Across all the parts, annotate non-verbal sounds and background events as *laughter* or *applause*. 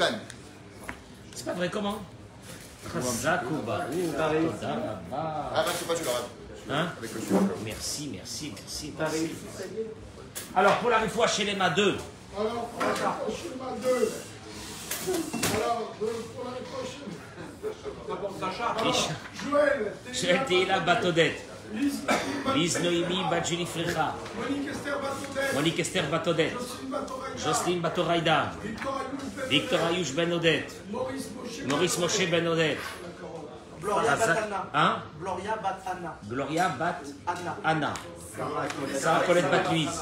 Toucan. C'est pas vrai, comment. Ah, bah, c'est pas. Hein Avec le celui-là. Merci, merci, merci. merci. Alors, pour la réfoua chez les ma 2, Alors, pour la prochaine, ma deux. Alors, de- pour l'année prochaine. Joël, Shel Teila Batodet, Lise, Liz Noémie Badjeli Frecha, Monique Esther Batoudet, Monique Esther Batodet, Jocelyne Batoraïda, Victor Ayouch Ben Ayush Ben Odet, Maurice Moshe, Moshe Ben Odet, Gloria Razak- Batana. Hein? Gloria Batana. Gloria Bat Anna. Anna, Sarah Colette Batluise,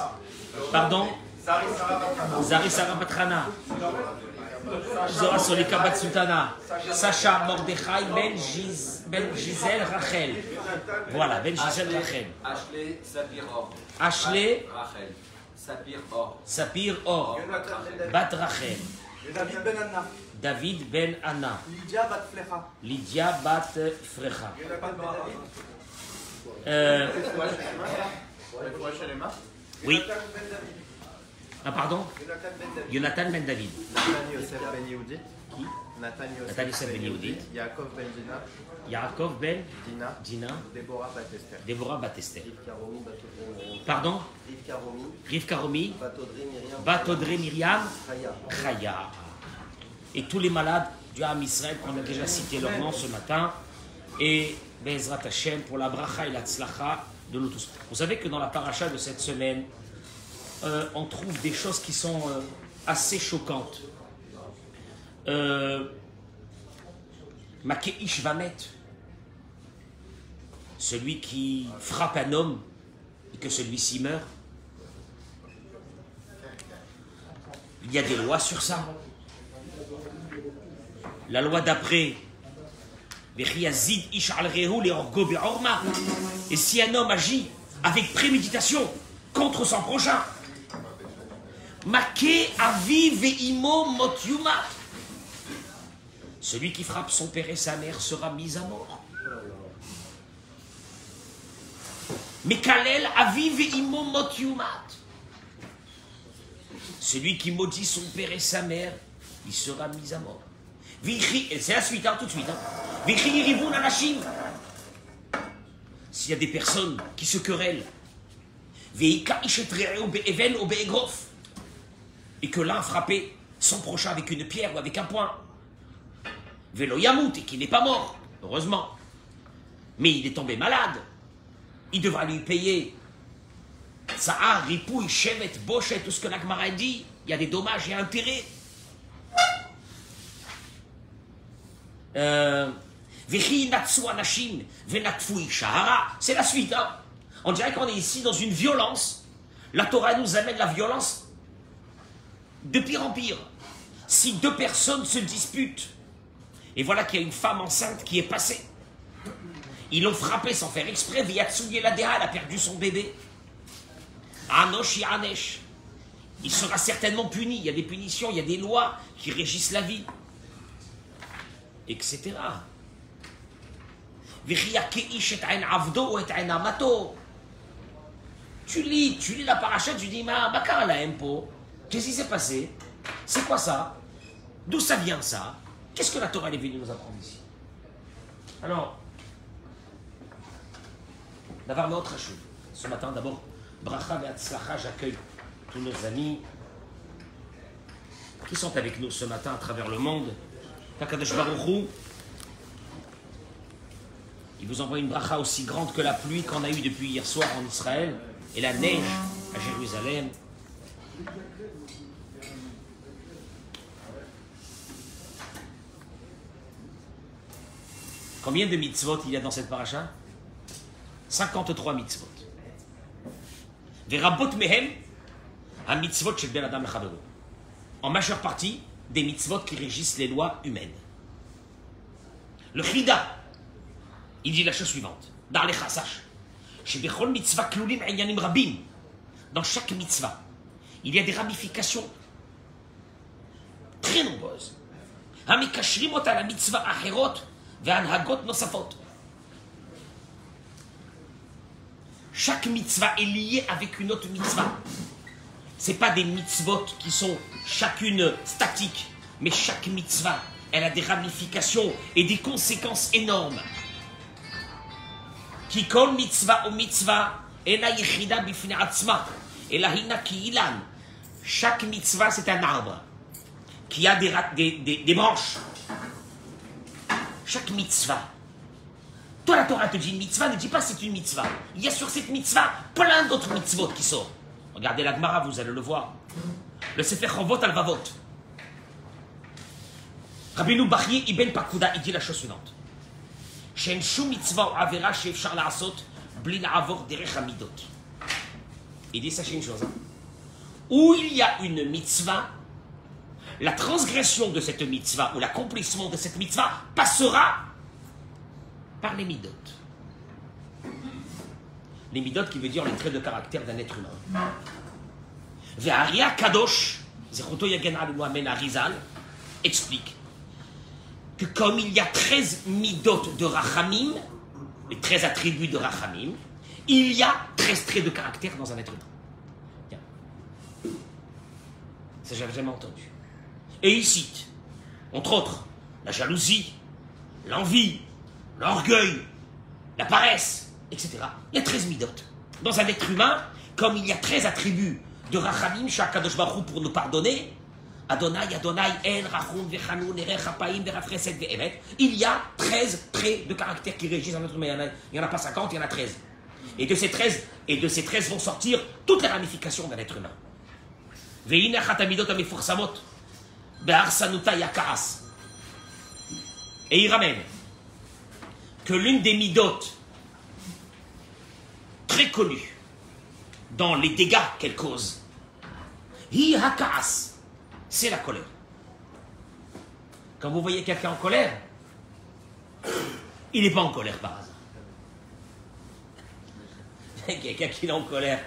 pardon? Zari Sarah Zora Solika Batsutana, Sacha Mordechai Ben, Giz, ben Gisèle Rachel. Voilà, Ben Gisèle Rachel. Ashley Sapir Or. Ashley Rachel. Sapir Or. Sapir Or, Bat Rachel, David Ben Anna. David Ben Anna, Lydia Bat Flecha. Lydia Bat Frecha. Euh, oui. Ah pardon? Jonathan Ben David. Nathan Yosef Ben Yehudit. Qui? Nathan Yosef Nathan Yosef Ben Yehudit. Yaakov Ben Dina. Yaakov Ben Dina. Dina. Déborah Batester. Déborah Batester. Pardon Rivka Romi. Batodré Myriam. Chaya. Et tous les malades du Ham Israël qu'on a déjà cité leur nom ce matin. Et Bezrat Hashem pour la bracha et la tzlacha de nous tous. Vous savez que dans la paracha de cette semaine, euh, on trouve des choses qui sont euh, assez choquantes. Euh, Makeish Vamet, celui qui frappe un homme et que celui-ci meurt. Il y a des lois sur ça. La loi d'après, et si un homme agit avec préméditation contre son prochain, avi ve'imo motyuma. Celui qui frappe son père et sa mère sera mis à mort. Mekalel avi ve'imo motyumat. Celui qui maudit son père et sa mère, il sera mis à mort. C'est la suite, hein, tout de suite. Hein. S'il y a des personnes qui se querellent, et que l'un a frappé son prochain avec une pierre ou avec un poing, Velo yamut, et qu'il n'est pas mort, heureusement, mais il est tombé malade, il devra lui payer Sa'a, ripouille, chevet, bochet, tout ce que l'Agmara dit, il y a des dommages et intérêts. Euh. C'est la suite, hein. On dirait qu'on est ici dans une violence. La Torah nous amène la violence de pire en pire. Si deux personnes se disputent, et voilà qu'il y a une femme enceinte qui est passée, ils l'ont frappée sans faire exprès, Viatsuye la elle a perdu son bébé. Anosh Anesh. Il sera certainement puni. Il y a des punitions, il y a des lois qui régissent la vie. Etc. Tu lis, tu lis la paracha, tu dis, ma bakar la. Qu'est-ce qui s'est passé? C'est quoi ça? D'où ça vient ça? Qu'est-ce que la Torah est venue nous apprendre ici Alors, d'avoir autre chose. Ce matin, d'abord, bracha ve'atzlacha, j'accueille tous nos amis qui sont avec nous ce matin à travers le monde. Kakadosh Baruch Hu, il vous envoie une bracha aussi grande que la pluie qu'on a eue depuis hier soir en Israël et la neige à Jérusalem. Combien de mitzvot il y a dans cette paracha? 53 mitzvot. Verabot mehem, un mitzvot chez Ben Adam En majeure partie, des mitzvot qui régissent les lois humaines. Le Chida, il dit la chose suivante. Dans les Dans chaque mitzvah, il y a des ramifications très nombreuses. והנהגות נוספות. Chaque mitzvah est liée avec une autre mitzvah. Ce pas des mitzvot qui sont chacune statiques. Mais chaque mitzvah, elle a des ramifications et des conséquences énormes. Qui kol mitzvah ou mitzvah, ena yechida bifne atzma, elahina ki ilan. Chaque mitzvah, c'est un arbre qui a des, ra- des, des- des branches. Chaque mitzvah. Toi, la Torah te dit une mitzvah, ne dis pas c'est une mitzvah. Il y a sur cette mitzvah plein d'autres mitzvot qui sortent. Regardez la Gemara, vous allez le voir. Le Sefer Chovot al-Vavot. Rabbeinu Bachye Ibn Pakuda, il dit la chose suivante. שאין שום מצווה או עבירה שאפשר לעשות בלי לעבור דרך המידות. Il dit sachez une chose. hein. Où il y a une mitzvah, la transgression de cette mitzvah ou l'accomplissement de cette mitzvah passera par les midot. Les midot qui veut dire les traits de caractère d'un être humain. Ve'aria Kadosh, Zechuto Yagen Amen Arizal, explique que comme il y a 13 midot de Rachamim, les 13 attributs de Rachamim, il y a 13 traits de caractère dans un être humain. Tiens. Ça, j'avais jamais entendu. Et il cite, entre autres, la jalousie, l'envie, l'orgueil, la paresse, etc. Il y a 13 midot. Dans un être humain, comme il y a 13 attributs de Rachamim, chaque Kadosh Baruch pour nous pardonner, Adonai, Adonai, El, Rachum, Vechanun, Erech, Hapaim, Verafreset, Ve'emet. Il y a 13 traits de caractère qui régissent un être humain. Il n'y en a pas 50, il y en a 13. Et de ces 13, et de ces 13 vont sortir toutes les ramifications d'un être humain. Ve'ine achat amidot amefursamot, be'arsanuta yakaras. Et il ramène que l'une des midotes très connues dans les dégâts qu'elle cause, c'est la colère. Quand vous voyez quelqu'un en colère, il n'est pas en colère par hasard. *laughs* Quelqu'un qui est en colère,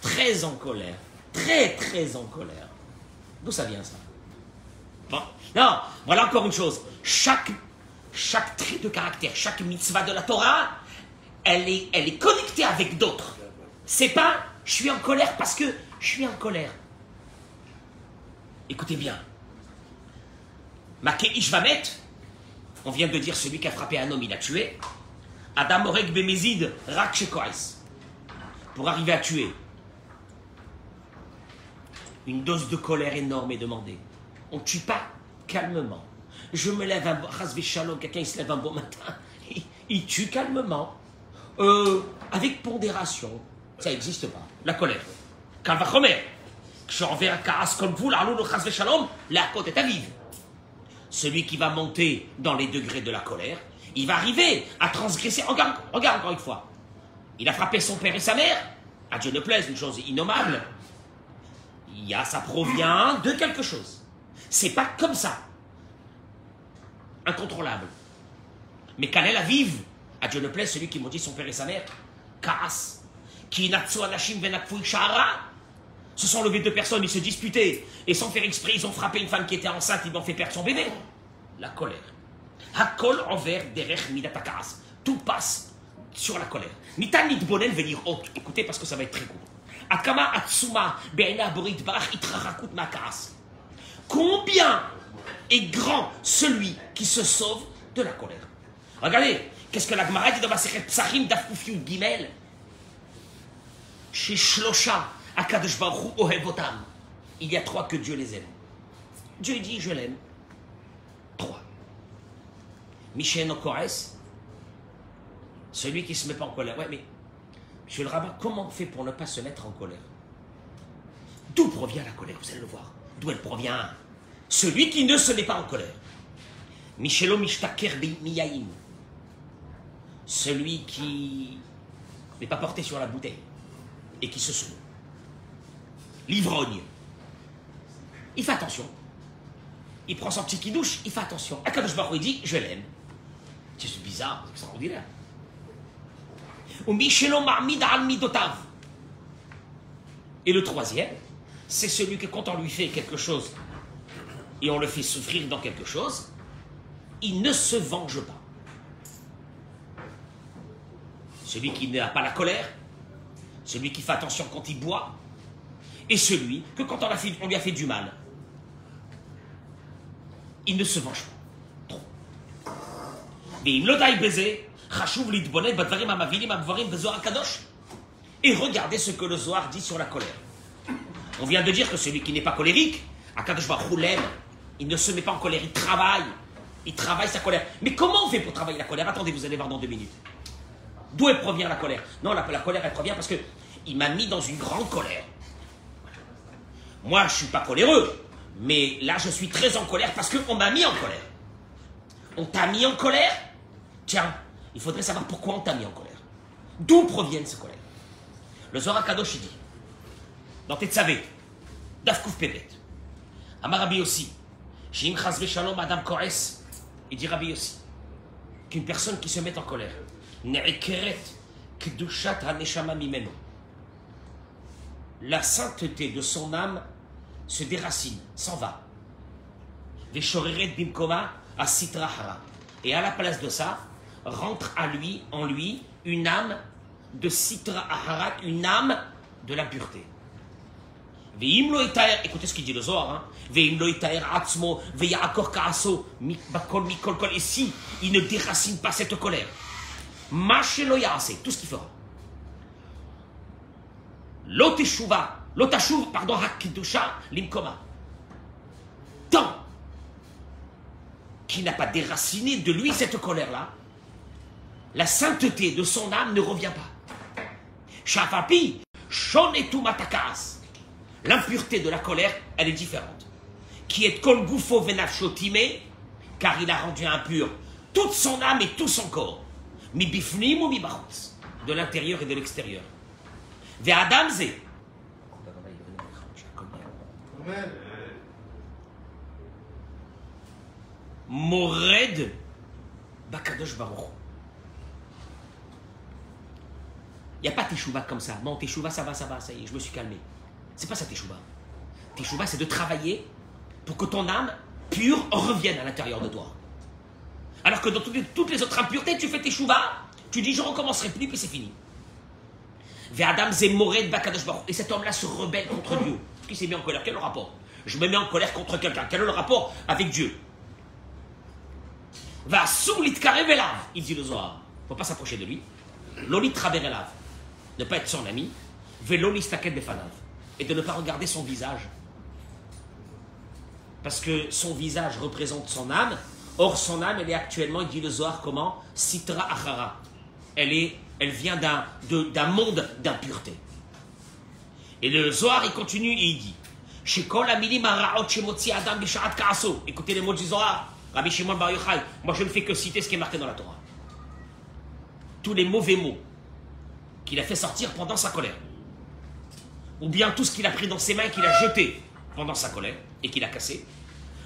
très en colère, très très en colère. D'où ça vient ça? Non, voilà encore une chose. Chaque, trait de caractère, chaque mitzvah de la Torah, elle est, connectée avec d'autres. C'est pas je suis en colère parce que je suis en colère. Écoutez bien. Maké Ishvamet, on vient de dire celui qui a frappé un homme, il a tué. Adam Orek Bemezid. Pour arriver à tuer. Une dose de colère énorme est demandée. On ne tue pas calmement. Je me lève un bon. Shalom, quelqu'un se lève un bon matin. *laughs* Il, tue calmement. Euh, avec pondération. Ça n'existe pas. La colère. Kalvachomer. Je envers un caras comme vous, la Shalom, la côte est à vivre. Celui qui va monter dans les degrés de la colère, il va arriver à transgresser. Regarde, regarde encore une fois. Il a frappé son père et sa mère. À Dieu ne plaise, une chose innommable. Il y a, ça provient de quelque chose. C'est pas comme ça. Incontrôlable. Mais qu'elle la vive? À Dieu ne plaise, celui qui maudit son père et sa mère. Karas. Qui natsu anashim. Se sont levés deux personnes, ils se disputaient. Et sans faire exprès, ils ont frappé une femme qui était enceinte, ils lui ont fait perdre son bébé. La colère. Hakol envers derech. Tout passe sur la colère. Nitan nitbonen venir haute. Écoutez parce que ça va être très court. Akama atsuma be'ena borit barach itrarakut makas. Combien est grand celui qui se sauve de la colère? Regardez, qu'est-ce que la Gemara dit dans Masechet Psachim d'Afkufiyut Gimel? Chez Shlosha, Akadosh Ohevotam. Il y a trois que Dieu les aime. Dieu dit je l'aime. Trois. Michel Okores, celui qui ne se met pas en colère. Ouais, mais, monsieur le rabbin, comment on fait pour ne pas se mettre en colère? D'où provient la colère? Vous allez le voir. D'où elle provient Celui qui ne se met pas en colère. Michelo Mishtaker Miyaim. Celui qui n'est pas porté sur la bouteille et qui se saoule. L'ivrogne. Il fait attention. Il prend son petit qui-douche, il fait attention. Akadosh Baruch il dit, je l'aime. C'est bizarre, c'est extraordinaire. Et le troisième, c'est celui que quand on lui fait quelque chose et on le fait souffrir dans quelque chose, il ne se venge pas. Celui qui n'a pas la colère, celui qui fait attention quand il boit, et celui que quand on, a fait, on lui a fait du mal, il ne se venge pas. Trop. Et regardez ce que le Zohar dit sur la colère. On vient de dire que celui qui n'est pas colérique, Akadosh Baruch. Il ne se met pas en colère, il travaille. Il travaille sa colère. Mais comment on fait pour travailler la colère? Attendez, vous allez voir dans deux minutes. D'où elle provient la colère? Non, la, colère, elle provient parce que il m'a mis dans une grande colère. Moi, je suis pas coléreux, mais là, je suis très en colère parce qu'on m'a mis en colère. On t'a mis en colère? Tiens, il faudrait savoir pourquoi on t'a mis en colère. D'où proviennent ces colères? Le Zohar Kadosh dit, dans Tetzavé, Dafkouf Pebet, Amarabi aussi, Shim Chazve Shalom Madame Kores, il dit Rabbi aussi, qu'une personne qui se met en colère, Ne'ekeret Kedushat HaNeshama Mimeno, la sainteté de son âme se déracine, s'en va. Veshoreret Bimkoma à Sitra Hara. Et à la place de ça, rentre à lui, en lui, une âme de Sitra Aharat, une âme de la pureté. Ve'im lo itaer- écoutez ce qu'il dit le Zohar, hein. Itaer atzmo, ve'ya'akor ka'aso, mi- bakol mikol kol. Et si il ne déracine pas cette colère, mâche lo ya'ase, tout ce qu'il fera. L'oteshuva, l'otashuv, pardon, hakidusha, limkoma. Tant qu'il n'a pas déraciné de lui cette colère-là, la sainteté de son âme ne revient pas. Shafapi, shonetu matakas. L'impureté de la colère, elle est différente. Qui est kol gufo venafshotime, car il a rendu impur toute son âme et tout son corps. Mi bifnim ou mi de l'intérieur et de l'extérieur. Ve'adam ze. Amen. Mored Bakadosh Baruch. Il n'y a pas Teshuvah comme ça. Bon, Teshuvah, ça va, ça va, ça y est, je me suis calmé. C'est pas ça Teshuvah. Teshuvah, c'est de travailler pour que ton âme pure revienne à l'intérieur de toi. Alors que dans toutes les, autres impuretés, tu fais Teshuvah, tu dis je recommencerai plus, puis c'est fini. Et cet homme-là se rebelle contre Dieu. Qui s'est mis en colère Quel est le rapport? Je me mets en colère contre quelqu'un. Quel est le rapport avec Dieu? Va il dit le Zohar. faut pas s'approcher de lui. Lolit ne pas être son ami. Velolis taket befanav, et de ne pas regarder son visage. Parce que son visage représente son âme. Or, son âme, elle est actuellement, il dit le Zohar, comment? Sitra achara. Elle, est, elle vient d'un de- d'un monde d'impureté. Et le Zohar, il continue et il dit. Écoutez les mots du Zohar. Rabbi Shimon Bar Yochai. Moi, je ne fais que citer ce qui est marqué dans la Torah. Tous les mauvais mots qu'il a fait sortir pendant sa colère. Ou bien tout ce qu'il a pris dans ses mains qu'il a jeté pendant sa colère et qu'il a cassé.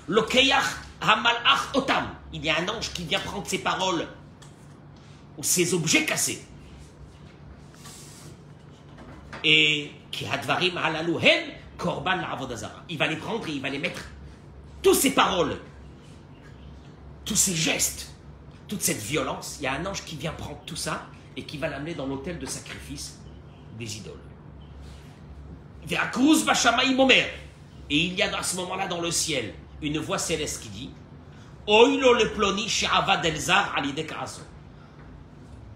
Lokeyach hamalach otam. Il y a un ange qui vient prendre ses paroles ou ses objets cassés. Et qui hadvarim halalu hen korban la'avodazara. Il va les prendre et il va les mettre. Toutes ces paroles, tous ces gestes, toute cette violence, il y a un ange qui vient prendre tout ça et qui va l'amener dans l'autel de sacrifice des idoles. Et il y a à ce moment-là dans le ciel une voix céleste qui dit Oilo le ploni elzar.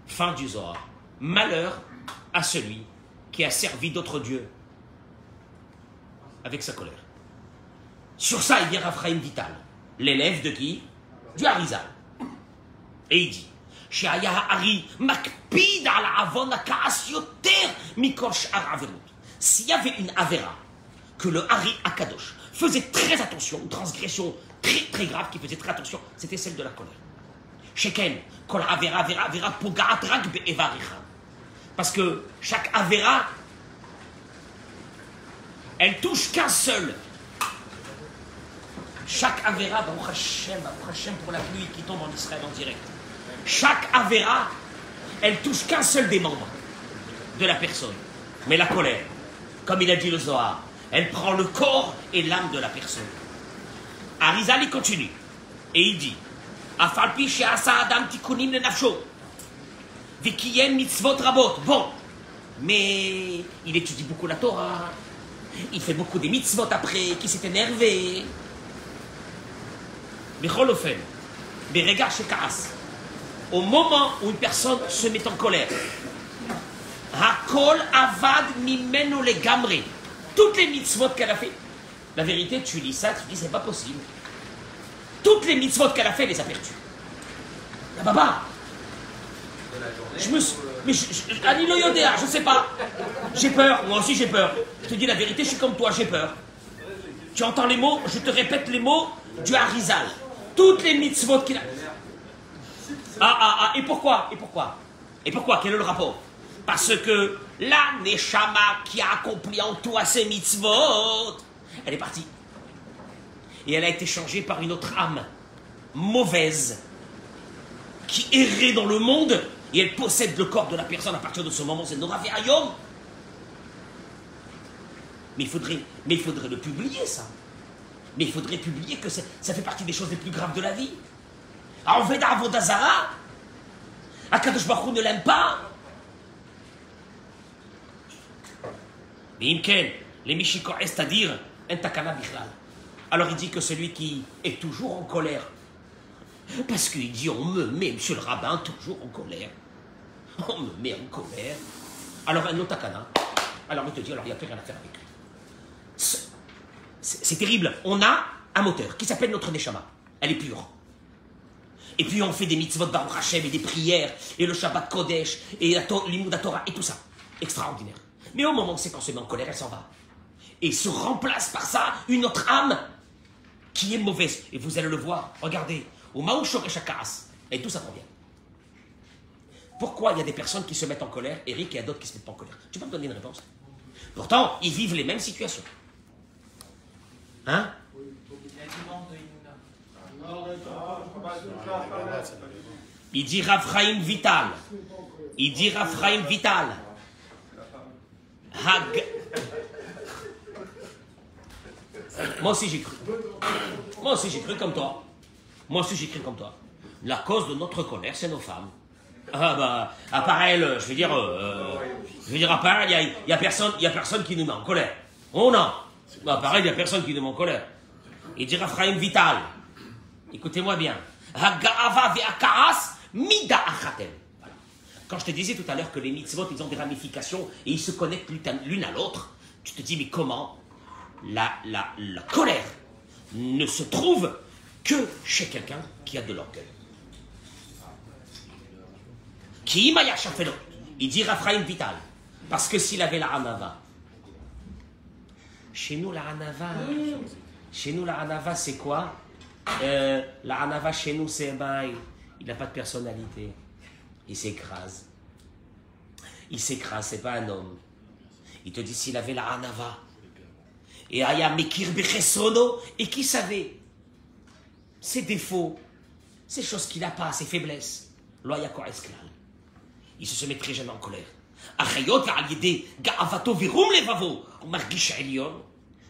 Fin du Zohar. Malheur à celui qui a servi d'autres dieux avec sa colère. Sur ça, il vient Raphaël Vital, l'élève de qui? Du Harizal. Et il dit Shaya Hari makpid ala avon mikol sh'ar. S'il y avait une avera que le Hari Akadosh faisait très attention, une transgression très très grave qui faisait très attention, c'était celle de la colère. Sheken, kol avera avera avera pogaat rak be'evaricha. Parce que chaque avera, elle touche qu'un seul. Chaque avera, Hashem pour la pluie qui tombe en Israël en direct. Chaque avera, elle touche qu'un seul des membres de la personne. Mais la colère, comme il a dit le Zohar, elle prend le corps et l'âme de la personne. Arizal il continue et il dit Afalpi adam tikunim le nafsho. Vikiyem mitzvot rabot. Bon, mais il étudie beaucoup la Torah. Il fait beaucoup des mitzvot après, qui s'est énervé. Bechol Ofen, Berega Shekaas, au moment où une personne se met en colère, Hakol Avad Mimeno le Gamre, toutes les mitzvot qu'elle a fait, la vérité, tu lis ça, tu dis c'est pas possible. Toutes les mitzvot qu'elle a fait, les a perdues. La baba, je me suis. Mais je, je, je sais pas. J'ai peur, moi aussi j'ai peur. Je te dis la vérité, je suis comme toi, j'ai peur. Tu entends les mots, je te répète les mots du Harizal. Toutes les mitzvot qu'il a. Ah, ah, ah, et pourquoi Et pourquoi? Et pourquoi? Quel est le rapport? Parce que la Neshama qui a accompli en toi ces mitzvot, elle est partie. Et elle a été changée par une autre âme, mauvaise, qui errait dans le monde et elle possède le corps de la personne à partir de ce moment, c'est Nora Ayom. Mais il faudrait, mais il faudrait le publier, ça. Mais il faudrait publier que ça, fait partie des choses les plus graves de la vie. Avodazara, Akadosh Baruch ne l'aime pas. Mais Imken, les Mishiko c'est-à-dire, un takana bichlal. Alors il dit que celui qui est toujours en colère, parce qu'il dit on me met, monsieur le rabbin, toujours en colère. On me met en colère. Alors un otakana, alors il te dit, alors il n'y a plus rien à faire avec lui. C'est- terrible. On a un moteur qui s'appelle notre Neshama. Elle est pure. Et puis on fait des mitzvot Baruch Hashem et des prières, et le Shabbat Kodesh, et la Torah, et tout ça. Extraordinaire. Mais au moment où c'est qu'on se met en colère, elle s'en va. Et se remplace par ça une autre âme qui est mauvaise. Et vous allez le voir, regardez, au et tout ça provient. Pourquoi il y a des personnes qui se mettent en colère, Eric, et il y a d'autres qui se mettent pas en colère? Tu peux me donner une réponse Pourtant, ils vivent les mêmes situations. Hein? Il dit Raphaïm Vital. Il dit Raphaïm Vital. Hag- Moi aussi j'ai cru. Moi aussi j'ai cru comme toi. Moi aussi j'ai cru comme toi. La cause de notre colère, c'est nos femmes. Ah bah, à part elles, je veux dire, euh, je veux dire, à part il y a, personne, y a personne qui nous met en colère. Oh non. À part il y a personne qui nous met en colère. Il dit Raphaïm Vital. Écoutez-moi bien. Haga'ava ve'akaras mida. Quand je te disais tout à l'heure que les mitzvot, ils ont des ramifications et ils se connectent l'une à- l'autre, tu te dis, mais comment la, la, la colère ne se trouve que chez quelqu'un qui a de l'orgueil? Qui Il dit Raphaïm Vital. Parce que s'il avait la hanava, chez nous, la hanava, chez nous, la hanava, c'est quoi? Euh, La hanava, chez nous, c'est ben, il n'a pas de personnalité. Il s'écrase. Il s'écrase, c'est pas un homme. Il te dit s'il avait la hanava. Et Aya Mekir et qui savait ses défauts, ces choses qu'il n'a pas, ses faiblesses. Il se met très jamais en colère.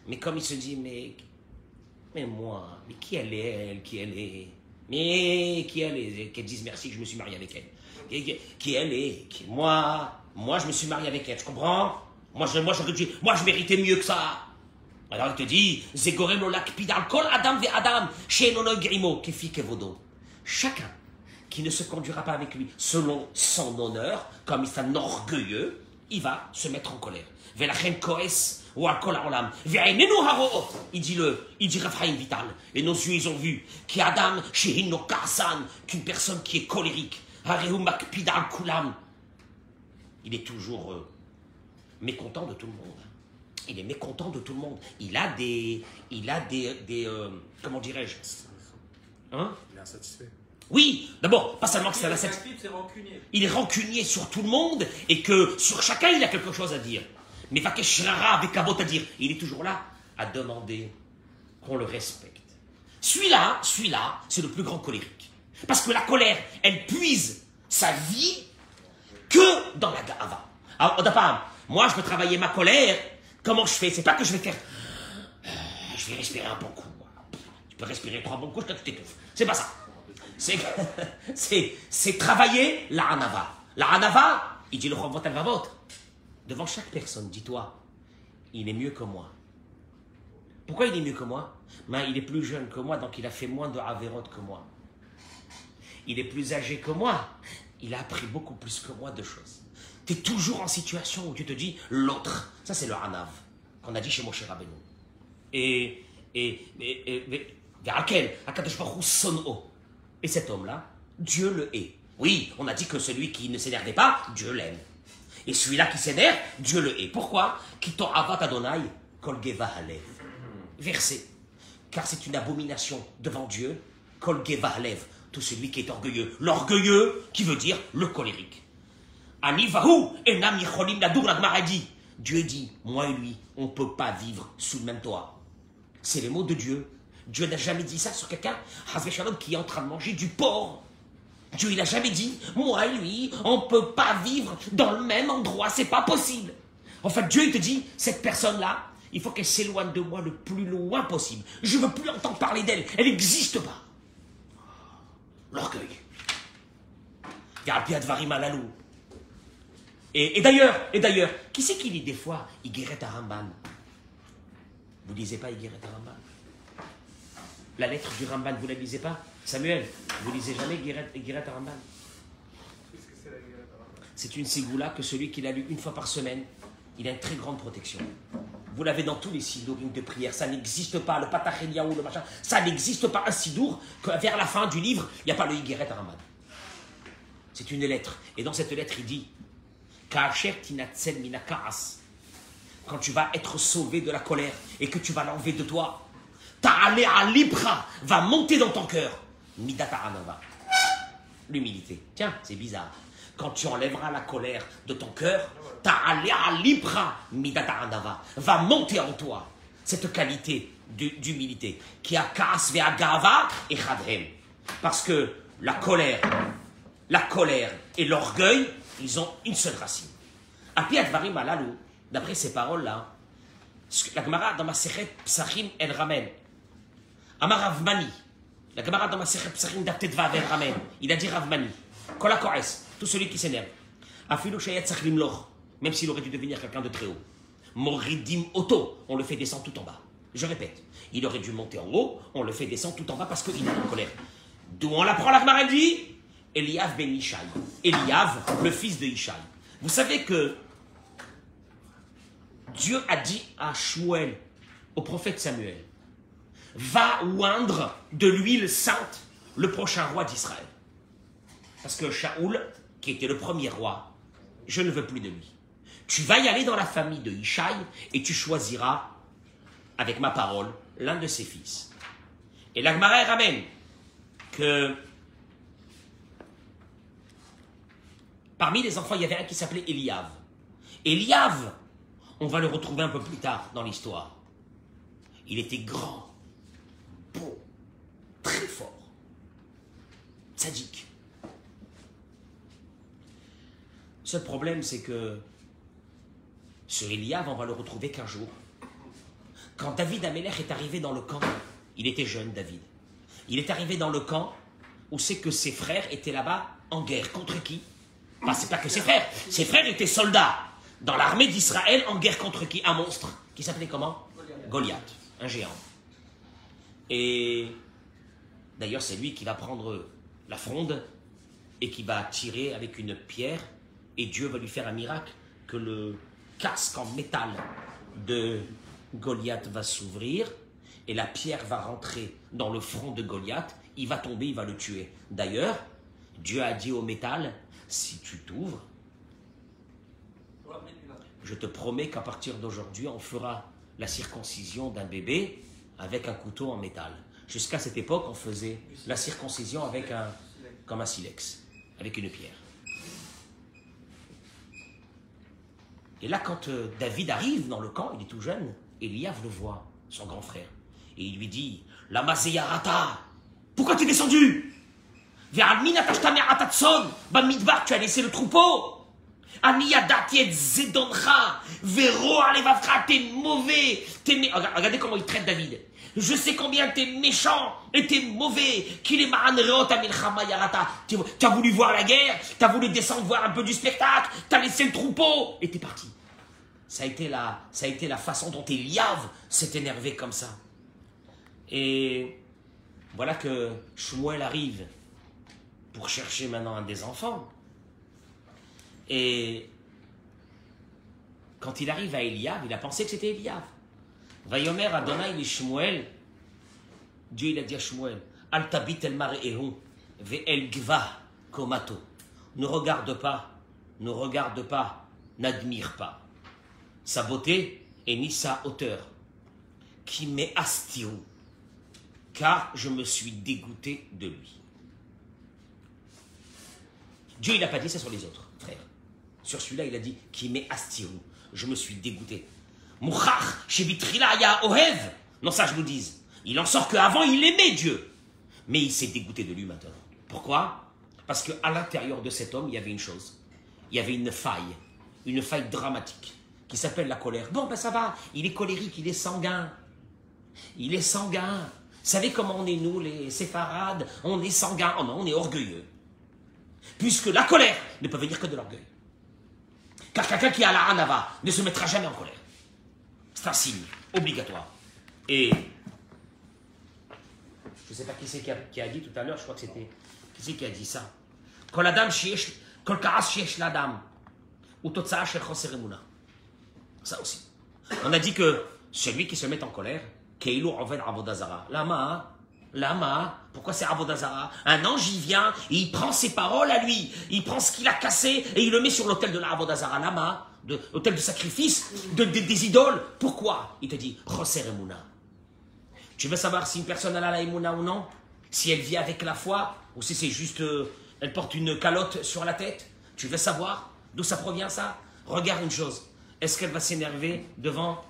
Mais comme il se dit, mais, mais moi, mais qui elle est, elle, qui elle est? Mais qui elle est? Qu'elle dise merci je me suis marié avec elle. Qui, elle est Qui- Moi, moi, je me suis marié avec elle, tu comprends? Moi, je, moi, dû- moi, je méritais mieux que ça. Alors il te dit, adam adam, kefi kevodo. Chacun qui ne se conduira pas avec lui selon son honneur, comme il un orgueilleux, il va se mettre en colère. Il dit le, il dit Raphaël Vital. Et nos yeux, ils ont vu qu'Adam, qu'une personne qui est colérique, il est toujours euh, mécontent de tout le monde. Il est mécontent de tout le monde. Il a des, il a des, des euh, comment dirais-je, hein? Il est insatisfait. Oui, d'abord, pas seulement que c'est rancunier. il est rancunier sur tout le monde et que sur chacun il a quelque chose à dire. Mais Vakeshrara avec Kabot à dire, il est toujours là à demander qu'on le respecte. Celui-là, celui-là, c'est le plus grand colérique. Parce que la colère, elle puise sa vie que dans la gava. Alors, Odapam, moi je peux travailler ma colère. Comment je fais? C'est pas que je vais faire. Je vais respirer un bon coup. Tu peux respirer trois bons coups, je tu t'étouffes. C'est pas ça. C'est, *laughs* c'est, c'est travailler la hanava. La hanava, il dit le Chovot al Vavot. Devant chaque personne, dis-toi, il est mieux que moi. Pourquoi il est mieux que moi? Ben, il est plus jeune que moi, donc il a fait moins de Averot que moi. Il est plus âgé que moi. Il a appris beaucoup plus que moi de choses. Tu es toujours en situation où tu te dis l'autre. Ça, c'est le Hanav qu'on a dit chez Moshe Rabbeinu. Et, et, et, et, cet homme-là, Dieu le hait. Oui, on a dit que celui qui ne s'énervait pas, Dieu l'aime. Et celui-là qui s'énerve, Dieu le hait. Pourquoi? Verset. Car c'est une abomination devant Dieu, kol geva halev. Celui qui est orgueilleux. L'orgueilleux, qui veut dire le colérique. Dit. Dieu dit, moi et lui, on ne peut pas vivre sous le même toit. C'est les mots de Dieu. Dieu n'a jamais dit ça sur quelqu'un, qui est en train de manger du porc. Dieu, il n'a jamais dit, moi et lui, on ne peut pas vivre dans le même endroit, c'est pas possible. En fait, Dieu, il te dit, cette personne-là, il faut qu'elle s'éloigne de moi le plus loin possible. Je ne veux plus entendre parler d'elle, elle n'existe pas. L'orgueil. Yarpiat Varimalalou. Et, et d'ailleurs, et d'ailleurs, qui c'est qui lit des fois Igeret Aramban Vous ne lisez pas Igeret Aramban La lettre du Ramban, vous ne la lisez pas? Samuel, vous lisez jamais Igeret Aramban C'est une ségoula que celui qui l'a lu une fois par semaine, il a une très grande protection. Vous l'avez dans tous les sidourim de prière. Ça n'existe pas, le patacheliaou, le machin. Ça n'existe pas un sidour que vers la fin du livre, il n'y a pas le Igeret Aramban. C'est une lettre. Et dans cette lettre, il dit. Quand tu vas être sauvé de la colère et que tu vas l'enlever de toi, ta'ale libra va monter dans ton cœur. L'humilité. Tiens, c'est bizarre. Quand tu enlèveras la colère de ton cœur, va monter en toi cette qualité d'humilité qui a et chadhem. Parce que la colère, la colère et l'orgueil, ils ont une seule racine. Advarim d'après ces paroles-là, la Gemara dans ma Sechet Psachim elle ramène. Amar la Gemara dans ma Sechet Psachim d'Aptetva elle ramène. Il a dit Ravmani, Kola Kores, tout celui qui s'énerve. Même s'il aurait dû devenir quelqu'un de très haut. Moridim Oto, on le fait descendre tout en bas. Je répète, il aurait dû monter en haut, on le fait descendre tout en bas parce qu'il est en colère. D'où on l'apprend la Gemara elle dit Eliav ben Ishaï. Eliav, le fils de Ishaï. Vous savez que Dieu a dit à Shmuel, au prophète Samuel, va oindre de l'huile sainte le prochain roi d'Israël. Parce que Shaoul, qui était le premier roi, je ne veux plus de lui. Tu vas y aller dans la famille de Ishaï et tu choisiras, avec ma parole, l'un de ses fils. Et l'Agmara ramène que Parmi les enfants, il y avait un qui s'appelait Eliav. Eliav, on va le retrouver un peu plus tard dans l'histoire. Il était grand, beau, très fort. Seul problème, c'est que ce Eliav, on va le retrouver qu'un jour. Quand David Amelech est arrivé dans le camp, il était jeune, David. Il est arrivé dans le camp où c'est que ses frères étaient là-bas en guerre. Contre qui? Bah, c'est pas que ses frères. Ses frères étaient soldats dans l'armée d'Israël en guerre contre qui? Un monstre. Qui s'appelait comment? Goliath, un géant. Et d'ailleurs, c'est lui qui va prendre la fronde et qui va tirer avec une pierre. Et Dieu va lui faire un miracle que le casque en métal de Goliath va s'ouvrir et la pierre va rentrer dans le front de Goliath. Il va tomber, il va le tuer. D'ailleurs, Dieu a dit au métal si tu t'ouvres, je te promets qu'à partir d'aujourd'hui, on fera la circoncision d'un bébé avec un couteau en métal. Jusqu'à cette époque, on faisait la circoncision avec un, comme un silex, avec une pierre. Et là, quand euh, David arrive dans le camp, il est tout jeune, Eliav le voit, son grand frère. Et il lui dit, La Mazeyarata, pourquoi tu es descendu? Vers Bamidbar, tu as laissé le troupeau. Zedoncha, Vero Alevavra, t'es mauvais. T'es Regardez comment il traite David. Je sais combien t'es méchant et t'es mauvais. Qu'il est. Tu tu as voulu voir la guerre, t'as voulu descendre voir un peu du spectacle, t'as laissé le troupeau et t'es parti. Ça a été la, ça a la façon dont Eliav s'est énervé comme ça. Et voilà que Shmuel arrive pour chercher maintenant un des enfants. Et quand il arrive à Eliav, il a pensé que c'était Eliav. Adonai. Dieu il a dit à Shmuel, Al tabit el ve el komato. Ne regarde pas, ne regarde pas, n'admire pas sa beauté et ni sa hauteur. Qui m'est astirou, car je me suis dégoûté de lui. Dieu, il n'a pas dit ça sur les autres, frère. Sur celui-là, il a dit Qui m'est astirou, je me suis dégoûté. Mouchach, shebitrila ya ohev. Non, ça, je vous dis. Il en sort qu'avant, il aimait Dieu. Mais il s'est dégoûté de lui maintenant. Pourquoi? Parce qu'à l'intérieur de cet homme, il y avait une chose. Il y avait une faille. Une faille dramatique. Qui s'appelle la colère. Bon, ben ça va. Il est colérique, il est sanguin. Il est sanguin. Vous savez comment on est, nous, les séfarades? On est sanguin. Oh non, on est orgueilleux. Puisque la colère ne peut venir que de l'orgueil. Car quelqu'un qui a la hanava ne se mettra jamais en colère. C'est un signe obligatoire. Et je ne sais pas qui c'est qui a, qui a dit tout à l'heure, je crois que c'était. Qui c'est qui a dit ça sheyesh- kol ka'as sheyesh l'adam, ou. Ça aussi. On a dit que celui qui se met en colère, Keilu Oven Avodazara. Lama, Lama, pourquoi c'est Avodazara Un ange, il vient, il prend ses paroles à lui, il prend ce qu'il a cassé et il le met sur l'autel de la. Lama, l'autel de sacrifice, de, de- des idoles. Pourquoi? Il te dit, Choser Emuna. Tu veux savoir si une personne a la Emouna ou non? Si elle vit avec la foi ou si c'est juste euh, elle porte une calotte sur la tête? Tu veux savoir d'où ça provient ça? Regarde une chose. Est-ce qu'elle va s'énerver devant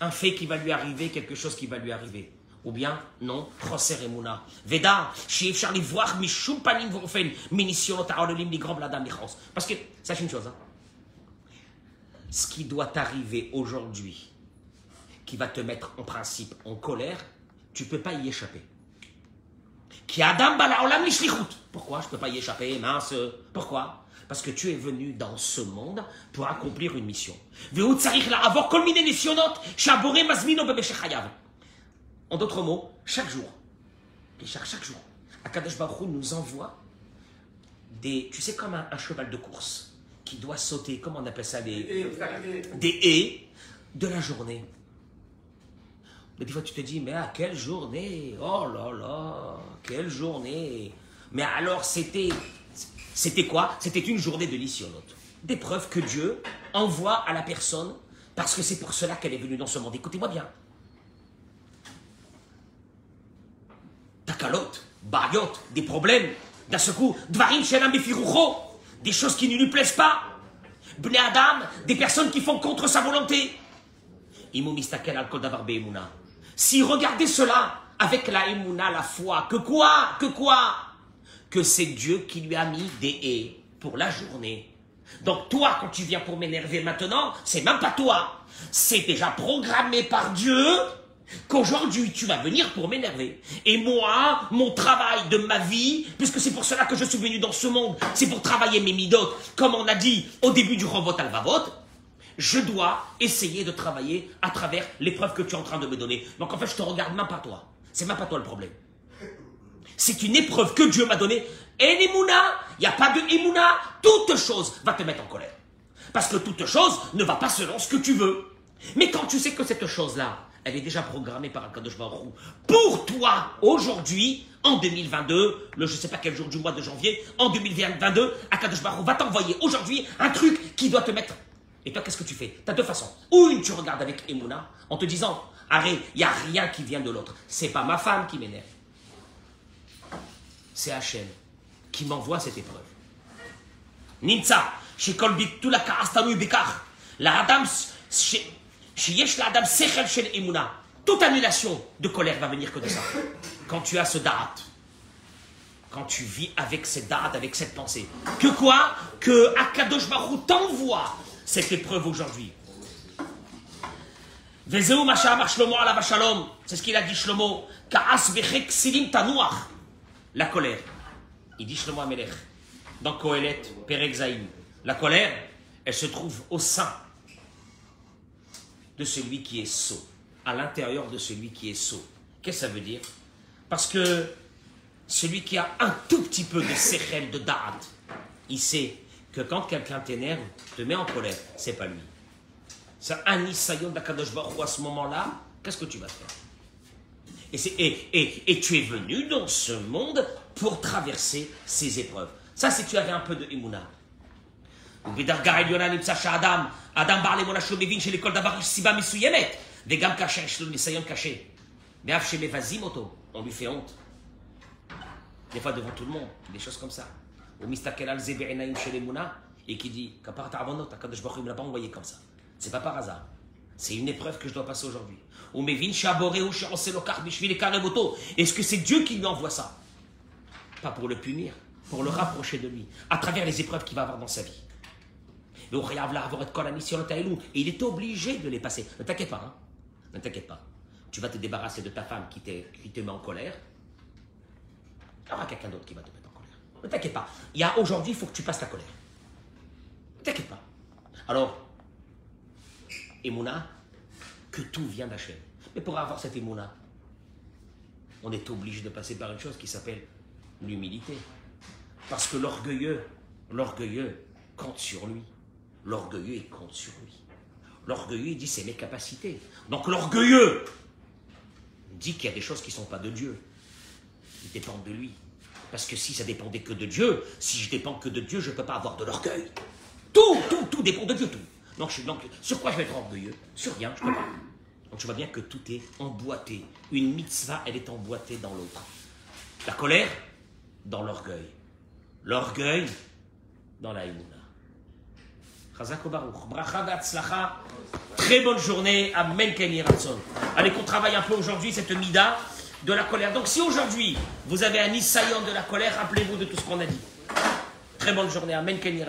un fait qui va lui arriver, quelque chose qui va lui arriver? ou bien non, Chosser Emouna. Veda, Shief Charlie voir Mishum Panim Vorfen, Munition Taorelim Ligrom Ladam Lichos. Parce que, sachez une chose, hein. ce qui doit t'arriver aujourd'hui, qui va te mettre en principe en colère, tu ne peux pas y échapper. Qui Adam Balaolam Lishlichut. Pourquoi je ne peux pas y échapper, mince Pourquoi? Parce que tu es venu dans ce monde pour accomplir une mission. En d'autres mots, chaque jour, Richard, chaque jour, Akadosh Baruch Hu nous envoie des, tu sais, comme un, un cheval de course qui doit sauter, comment on appelle ça, les, des haies de la journée. Mais des fois, tu te dis, mais à quelle journée? Oh là là, quelle journée Mais alors, c'était c'était quoi? C'était une journée de Lissionot. Des preuves que Dieu envoie à la personne parce que c'est pour cela qu'elle est venue dans ce monde. Écoutez-moi bien. Takalot, Bayot, des problèmes, d'un seul coup, Dvarim Shelam des choses qui ne lui plaisent pas. Bnei Adam, des personnes qui font contre sa volonté. Si regardez cela avec la emuna, la foi, que quoi Que quoi? Que c'est Dieu qui lui a mis des haies pour la journée. Donc toi, quand tu viens pour m'énerver maintenant, c'est même pas toi. C'est déjà programmé par Dieu qu'aujourd'hui tu vas venir pour m'énerver. Et moi, mon travail de ma vie, puisque c'est pour cela que je suis venu dans ce monde, c'est pour travailler mes midotes, comme on a dit au début du Rovot Alvavot, je dois essayer de travailler à travers l'épreuve que tu es en train de me donner. Donc en fait, je te regarde même pas toi. C'est même pas toi le problème. C'est une épreuve que Dieu m'a donnée. Et l'Emouna, il n'y a pas de Emouna, toute chose va te mettre en colère. Parce que toute chose ne va pas selon ce que tu veux. Mais quand tu sais que cette chose-là, elle est déjà programmée par Akadosh Baruch Pour toi, aujourd'hui, en 2022, le je sais pas quel jour du mois de janvier, en 2022, Akadosh Baruch va t'envoyer aujourd'hui un truc qui doit te mettre. Et toi, qu'est-ce que tu fais? Tu as deux façons. Ou une, tu regardes avec Emouna en te disant, arrête, il n'y a rien qui vient de l'autre. C'est pas ma femme qui m'énerve. C'est Hachem qui m'envoie cette épreuve. Ninsa, chez Kolbik, tout la karastanu bekar. La Adams, chez toute annulation de colère va venir que de ça. Quand tu as ce da'at, quand tu vis avec cette da'at, avec cette pensée, que quoi? Que Akadosh Baruch t'envoie cette épreuve aujourd'hui. C'est ce qu'il a dit Shlomo. La colère. Il dit Shlomo Amelech. Dans Kohelet, Perek La colère, elle se trouve au sein de celui qui est sot, à l'intérieur de celui qui est sot. Qu'est-ce que ça veut dire? Parce que celui qui a un tout petit peu de sechel, de da'at, il sait que quand quelqu'un t'énerve, te met en colère, c'est pas lui. C'est un Isayon d'Akadosh Baruch à ce moment-là, qu'est-ce que tu vas faire? Et, et, et, tu es venu dans ce monde pour traverser ces épreuves. Ça, si tu avais un peu de Emouna ובדרגה העליונה נמצא שאדם, האדם בעל אמונה שהוא מבין שלכל דבר יש סיבה מסוימת, וגם כאשר יש לו ניסיון קשה, ואף שמבזים אותו, on lui fait honte. Des fois devant tout le monde, des choses comme ça. Ou מסתכל על זה בעיניים של אמונה, et qui dit, כפרת העוונות, הקדוש ברוך הוא me l'a pas envoyé comme ça. C'est pas par hasard. C'est une épreuve que je dois passer aujourd'hui. הוא מבין שהבורא הוא שעושה לו כך בשביל לקרב אותו. Est-ce que c'est Dieu qui lui envoie ça Pas pour le punir, pour le rapprocher de lui, à travers les épreuves qu'il va avoir dans sa vie. et il est obligé de les passer. Ne t'inquiète pas, hein. ne t'inquiète pas. Tu vas te débarrasser de ta femme qui, qui te met en colère. Il y aura quelqu'un d'autre qui va te mettre en colère. Ne t'inquiète pas. Il y a aujourd'hui, il faut que tu passes ta colère. Ne t'inquiète pas. Alors, Emouna, que tout vient d'Hachem. Mais pour avoir cette Emouna, on est obligé de passer par une chose qui s'appelle l'humilité. Parce que l'orgueilleux, l'orgueilleux compte sur lui. L'orgueilleux, il compte sur lui. L'orgueilleux, il dit c'est mes capacités. Donc l'orgueilleux dit qu'il y a des choses qui ne sont pas de Dieu. Ils dépendent de lui. Parce que si ça dépendait que de Dieu, si je dépends que de Dieu, je ne peux pas avoir de l'orgueil. Tout, tout, tout dépend de Dieu, tout. Donc, je, donc, sur quoi je vais être orgueilleux? Sur rien, je ne peux pas. Donc tu vois bien que tout est emboîté. Une mitzvah, elle est emboîtée dans l'autre. La colère, dans l'orgueil. L'orgueil, dans la émouna. Très bonne journée. Amen Ratzon. Allez, qu'on travaille un peu aujourd'hui cette mida de la colère. Donc si aujourd'hui vous avez un issaillant de la colère, rappelez-vous de tout ce qu'on a dit. Très bonne journée. Amen Ken Yeh